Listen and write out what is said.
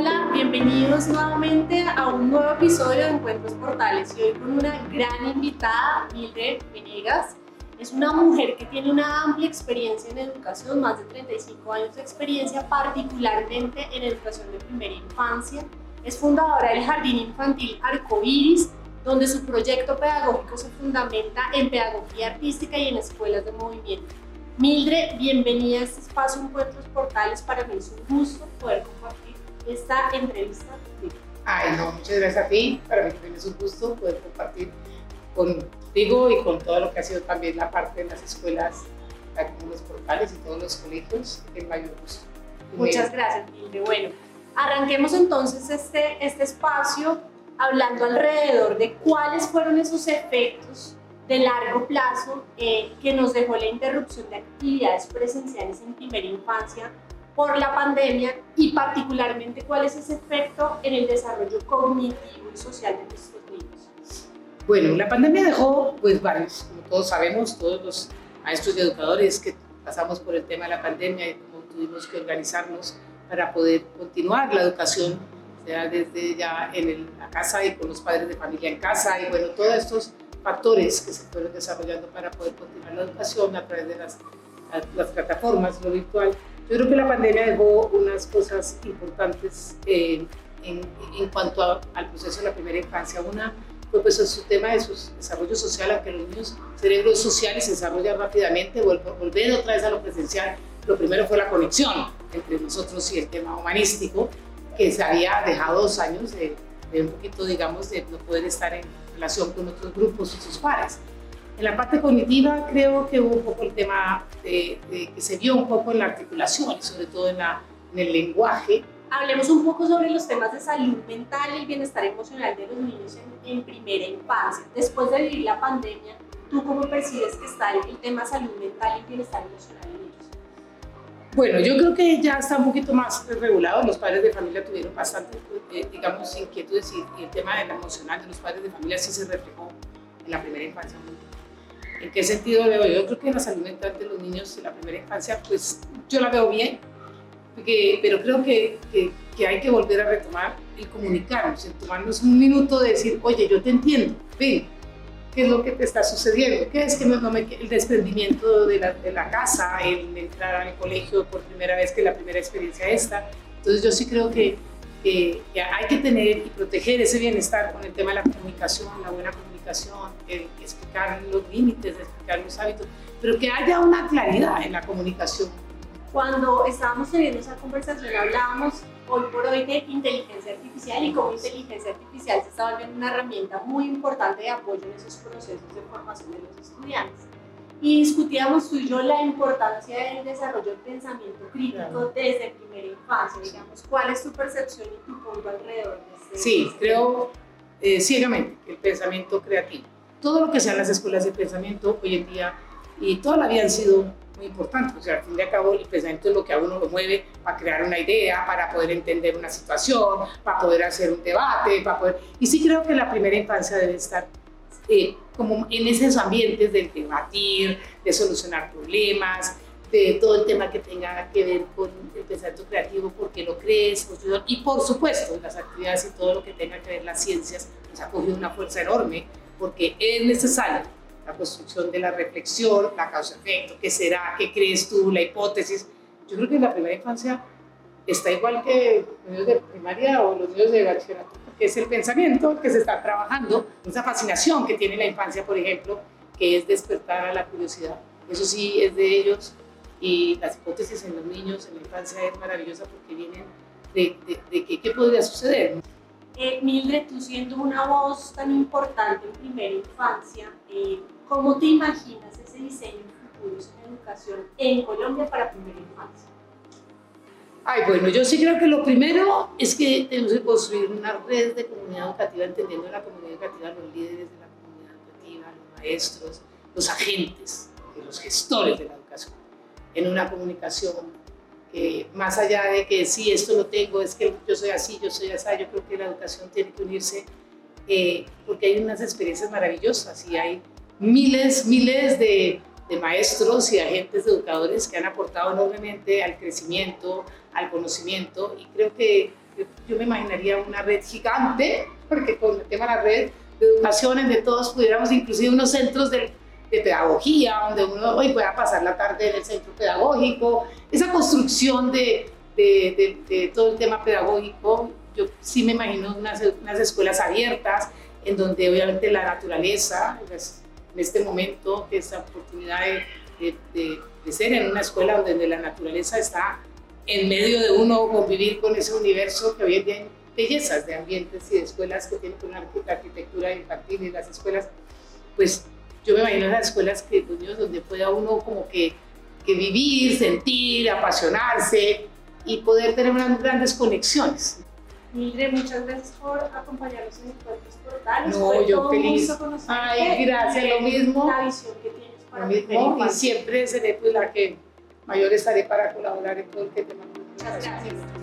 Hola, bienvenidos nuevamente a un nuevo episodio de Encuentros Portales y hoy con una gran invitada, Mildred Venegas. Es una mujer que tiene una amplia experiencia en educación, más de 35 años de experiencia, particularmente en educación de primera infancia. Es fundadora del Jardín Infantil Arcoiris, donde su proyecto pedagógico se fundamenta en pedagogía artística y en escuelas de movimiento. Mildred, bienvenida a este espacio Encuentros Portales. Para mí es un gusto poder compartir esta entrevista contigo. Ay, no, muchas gracias a ti. Para mí también es un gusto poder compartir contigo y con todo lo que ha sido también la parte de las escuelas, como los portales y todos los colegios, el mayor gusto. Muchas gracias, Mildred. Bueno, arranquemos entonces este, este espacio hablando alrededor de cuáles fueron esos efectos de largo plazo eh, que nos dejó la interrupción de actividades presenciales en primera infancia por la pandemia y particularmente cuál es ese efecto en el desarrollo cognitivo y social de nuestros niños. Bueno, la pandemia dejó pues varios, como todos sabemos, todos los maestros y educadores que pasamos por el tema de la pandemia y cómo tuvimos que organizarnos para poder continuar la educación, sea desde ya en la casa y con los padres de familia en casa y bueno, todos estos factores que se fueron desarrollando para poder continuar la educación a través de las, las plataformas, lo virtual. Yo creo que la pandemia dejó unas cosas importantes eh, en, en, cuanto al proceso de la primera infancia. Una fue pues, su tema de su desarrollo social, aunque los niños cerebros sociales se desarrollan rápidamente, volver otra vez a lo presencial. Lo primero fue la conexión entre nosotros y el tema humanístico, que se había dejado dos años de, de un poquito, digamos, de no poder estar en relación con otros grupos y sus pares. En la parte cognitiva creo que hubo un poco el tema de, que se vio un poco en la articulación y sobre todo en, la, en el lenguaje. Hablemos un poco sobre los temas de salud mental y el bienestar emocional de los niños en, en primera infancia. Después de vivir la pandemia, ¿tú cómo percibes que está el, el tema salud mental y bienestar emocional en ellos? Bueno, yo creo que ya está un poquito más regulado. Los padres de familia tuvieron bastante, eh, digamos, inquietudes y, el tema del emocional de los padres de familia sí se reflejó en la primera infancia. ¿En qué sentido veo? Yo creo que la salud mental de los niños en la primera infancia, pues yo la veo bien, pero creo que, que, que, hay que volver a retomar el comunicarnos, el tomarnos un minuto de decir, oye, yo te entiendo, ven, qué es lo que te está sucediendo, qué es que no, no me, el desprendimiento de la, de la, casa, el entrar al colegio por primera vez, que la primera experiencia esta. Entonces yo sí creo que, que, hay que tener y proteger ese bienestar con el tema de la comunicación, la buena comunicación, el explicar los límites, explicar los hábitos, pero que haya una claridad en la comunicación. Cuando estábamos teniendo esa conversación hablábamos hoy por hoy de inteligencia artificial y cómo inteligencia artificial se está volviendo una herramienta muy importante de apoyo en esos procesos de formación de los estudiantes. Y discutíamos tú y yo la importancia del desarrollo del pensamiento crítico desde primera infancia, digamos, ¿cuál es tu percepción y tu punto alrededor de este Sí, creo eh, ciegamente el pensamiento creativo. Todo lo que sean las escuelas de pensamiento hoy en día y toda la vida han sido muy importante, o sea, al fin y al cabo el pensamiento es lo que a uno lo mueve para crear una idea, para poder entender una situación, para poder hacer un debate, para poder... Y sí creo que la primera infancia debe estar eh, como en esos ambientes de debatir, de solucionar problemas, de todo el tema que tenga que ver con el pensamiento creativo, porque lo crees, y por supuesto las actividades y todo lo que tenga que ver las ciencias, pues ha cogido una fuerza enorme, porque es necesario la construcción de la reflexión, la causa-efecto, qué será, qué crees tú, la hipótesis. Yo creo que la primera infancia está igual que los niños de primaria o los niños de bachillerato, es el pensamiento que se está trabajando, esa fascinación que tiene la infancia, por ejemplo, que es despertar a la curiosidad. Eso sí es de ellos y las hipótesis en los niños en la infancia es maravillosa porque vienen de, qué podría suceder. Eh, Mildred, tú siendo una voz tan importante en primera infancia, eh, ¿cómo te imaginas ese diseño futuro en educación en Colombia para primera infancia? Ay, bueno, yo sí creo que lo primero es que tenemos que construir una red de comunidad educativa, entendiendo la comunidad educativa, los líderes de la comunidad educativa, los maestros, los agentes, los gestores de la educación, en una comunicación que más allá de que sí, esto lo tengo, es que yo soy así, yo soy así, yo creo que la educación tiene que unirse eh, porque hay unas experiencias maravillosas y hay miles, miles de, de, maestros y agentes educadores que han aportado enormemente al crecimiento, al conocimiento y creo que yo me imaginaría una red gigante, porque con el tema de la red de educación, en de todos pudiéramos, inclusive unos centros de, de pedagogía, donde uno hoy pueda pasar la tarde en el centro pedagógico, esa construcción de, de, de, todo el tema pedagógico, yo sí me imagino unas, unas escuelas abiertas, en donde obviamente la naturaleza, pues, en este momento, esa oportunidad de, de, ser en una escuela donde la naturaleza está en medio de uno convivir con ese universo que hoy en día hay bellezas de ambientes y de escuelas que tienen una arquitectura infantil y las escuelas, pues yo me imagino las escuelas que, pues, donde pueda uno como que, que vivir, sentir, apasionarse y poder tener unas grandes conexiones. Mildred, muchas gracias por acompañarnos en Encuentros Portales. No, Fue yo feliz. Ay, gracias, lo mismo. La visión que tienes para Lo mismo, y siempre seré pues la que mayor estaré para colaborar en todo el que te mando. Muchas gracias.